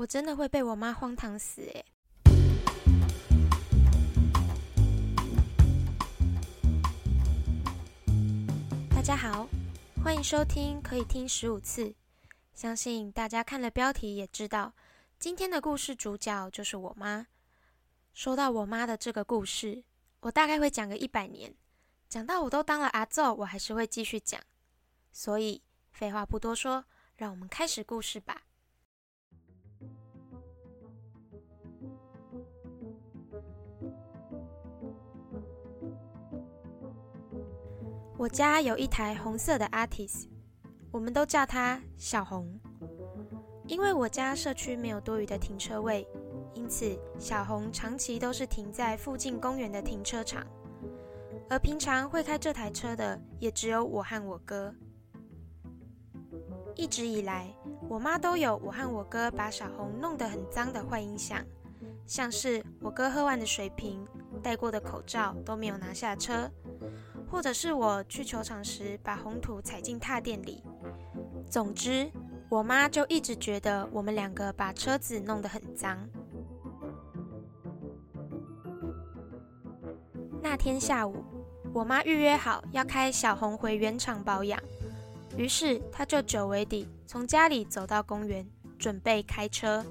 我真的会被我妈荒唐死诶。大家好，欢迎收听，可以听十五次。相信大家看了标题也知道，今天的故事主角就是我妈。说到我妈的这个故事，我大概会讲个一百年，讲到我都当了阿奏，我还是会继续讲。所以废话不多说，让我们开始故事吧。我家有一台红色的 Artis，我们都叫它小红。因为我家社区没有多余的停车位，因此小红长期都是停在附近公园的停车场。而平常会开这台车的，也只有我和我哥。一直以来，我妈都有我和我哥把小红弄得很脏的坏印象，像是我哥喝完的水瓶、戴过的口罩都没有拿下车。或者是我去球场时把红土踩进踏垫里。总之，我妈就一直觉得我们两个把车子弄得很脏。那天下午，我妈预约好要开小红回原厂保养，于是她就久违地从家里走到公园，准备开车。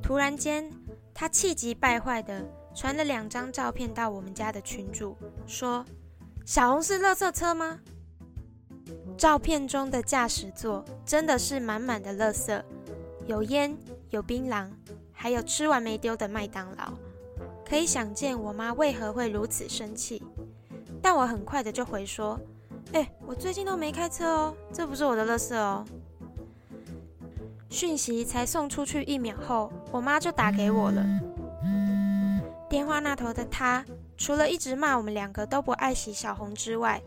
突然间，她气急败坏的。传了两张照片到我们家的群主，说：“小红是垃圾车吗？”照片中的驾驶座真的是满满的垃圾，有烟、有槟榔，还有吃完没丢的麦当劳。可以想见我妈为何会如此生气。但我很快的就回说：“哎，我最近都没开车哦，这不是我的垃圾哦。”讯息才送出去一秒后，我妈就打给我了。电话那头的他，除了一直骂我们两个都不爱惜小红之外，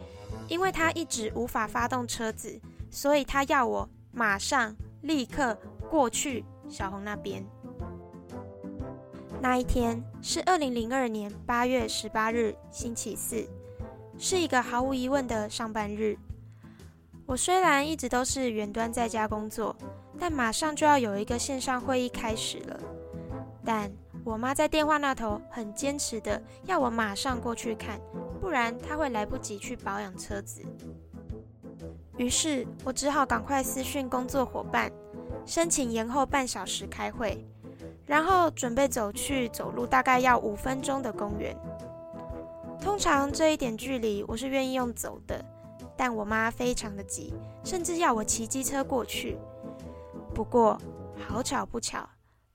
因为他一直无法发动车子，所以他要我马上立刻过去小红那边。那一天是二零零二年八月十八日，星期四，是一个毫无疑问的上班日。我虽然一直都是远端在家工作，但马上就要有一个线上会议开始了，但。我妈在电话那头很坚持的要我马上过去看，不然她会来不及去保养车子。于是我只好赶快私讯工作伙伴，申请延后半小时开会，然后准备走去走路大概要五分钟的公园。通常这一点距离我是愿意用走的，但我妈非常的急，甚至要我骑机车过去。不过好巧不巧。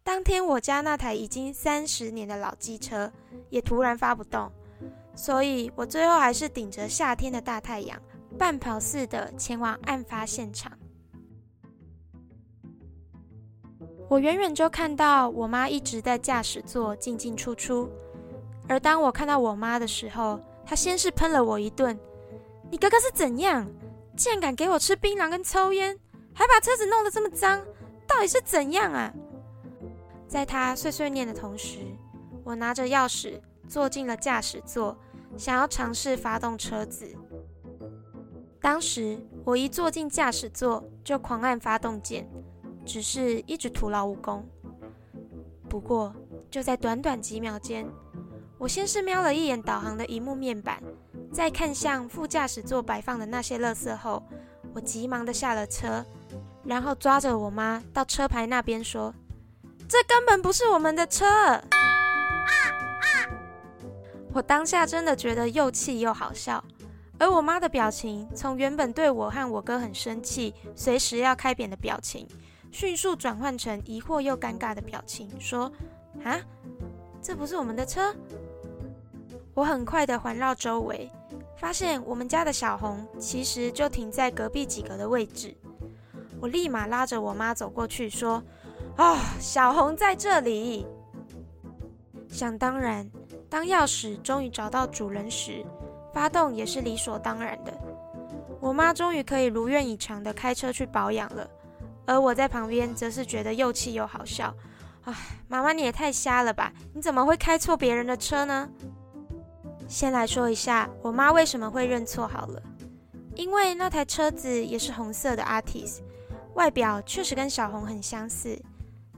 当天我家那台已经三十年的老机车也突然发不动，所以我最后还是顶着夏天的大太阳，半跑似的前往案发现场。我远远就看到我妈一直在驾驶座进进出出，而当我看到我妈的时候，她先是喷了我一顿：“你哥哥是怎样？竟然敢给我吃槟榔跟抽烟，还把车子弄得这么脏，到底是怎样啊？”在他碎碎念的同时，我拿着钥匙坐进了驾驶座，想要尝试发动车子。当时我一坐进驾驶座就狂按发动键，只是一直徒劳无功。不过就在短短几秒间，我先是瞄了一眼导航的荧幕面板，再看向副驾驶座摆放的那些垃圾后，我急忙的下了车，然后抓着我妈到车牌那边说。这根本不是我们的车！我当下真的觉得又气又好笑，而我妈的表情从原本对我和我哥很生气、随时要开扁的表情，迅速转换成疑惑又尴尬的表情，说：“啊，这不是我们的车？”我很快的环绕周围，发现我们家的小红其实就停在隔壁几格的位置。我立马拉着我妈走过去，说。啊，小红在这里。想当然，当钥匙终于找到主人时，发动也是理所当然的。我妈终于可以如愿以偿的开车去保养了，而我在旁边则是觉得又气又好笑。唉，妈妈你也太瞎了吧？你怎么会开错别人的车呢？先来说一下我妈为什么会认错好了。因为那台车子也是红色的 Artis，外表确实跟小红很相似，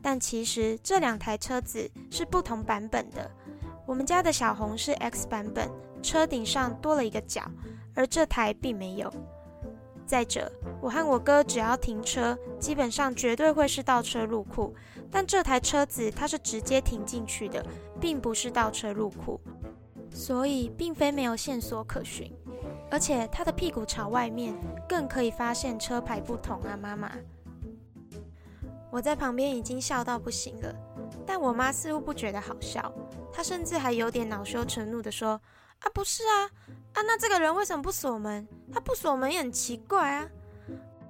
但其实这两台车子是不同版本的。我们家的小红是 X 版本，车顶上多了一个角，而这台并没有。再者，我和我哥只要停车，基本上绝对会是倒车入库，但这台车子它是直接停进去的，并不是倒车入库，所以并非没有线索可循。而且它的屁股朝外面，更可以发现车牌不同啊！妈妈，我在旁边已经笑到不行了，但我妈似乎不觉得好笑，她甚至还有点恼羞成怒的说：“啊，不是啊，啊，那这个人为什么不锁门？他不锁门也很奇怪啊！”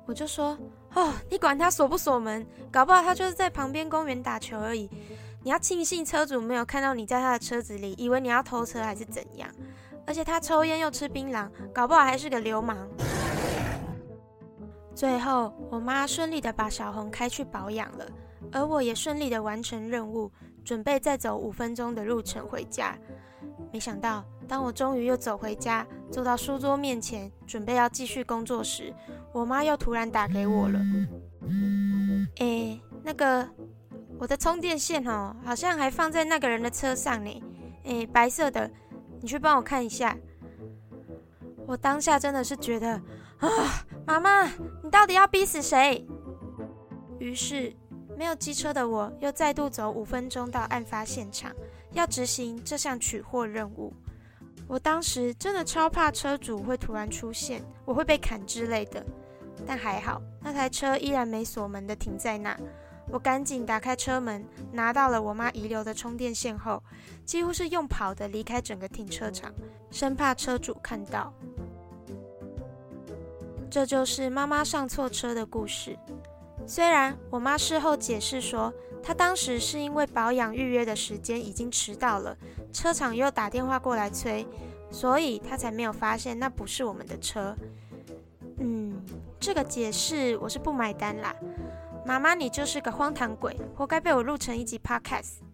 我就说：“哦，你管他锁不锁门，搞不好他就是在旁边公园打球而已。你要庆幸车主没有看到你在他的车子里，以为你要偷车还是怎样。”而且他抽烟又吃槟榔，搞不好还是个流氓。最后，我妈顺利的把小红开去保养了，而我也顺利的完成任务，准备再走五分钟的路程回家。没想到，当我终于又走回家，坐到书桌面前，准备要继续工作时，我妈又突然打给我了。诶，那个，我的充电线哦，好像还放在那个人的车上呢。诶，白色的。你去帮我看一下。我当下真的是觉得啊，妈妈，你到底要逼死谁？于是，没有机车的我又再度走五分钟到案发现场，要执行这项取货任务。我当时真的超怕车主会突然出现，我会被砍之类的。但还好，那台车依然没锁门的停在那。我赶紧打开车门，拿到了我妈遗留的充电线后，几乎是用跑的离开整个停车场，生怕车主看到。这就是妈妈上错车的故事。虽然我妈事后解释说，她当时是因为保养预约的时间已经迟到了，车厂又打电话过来催，所以她才没有发现那不是我们的车。嗯，这个解释我是不买单啦。妈妈，你就是个荒唐鬼，活该被我录成一集 podcast。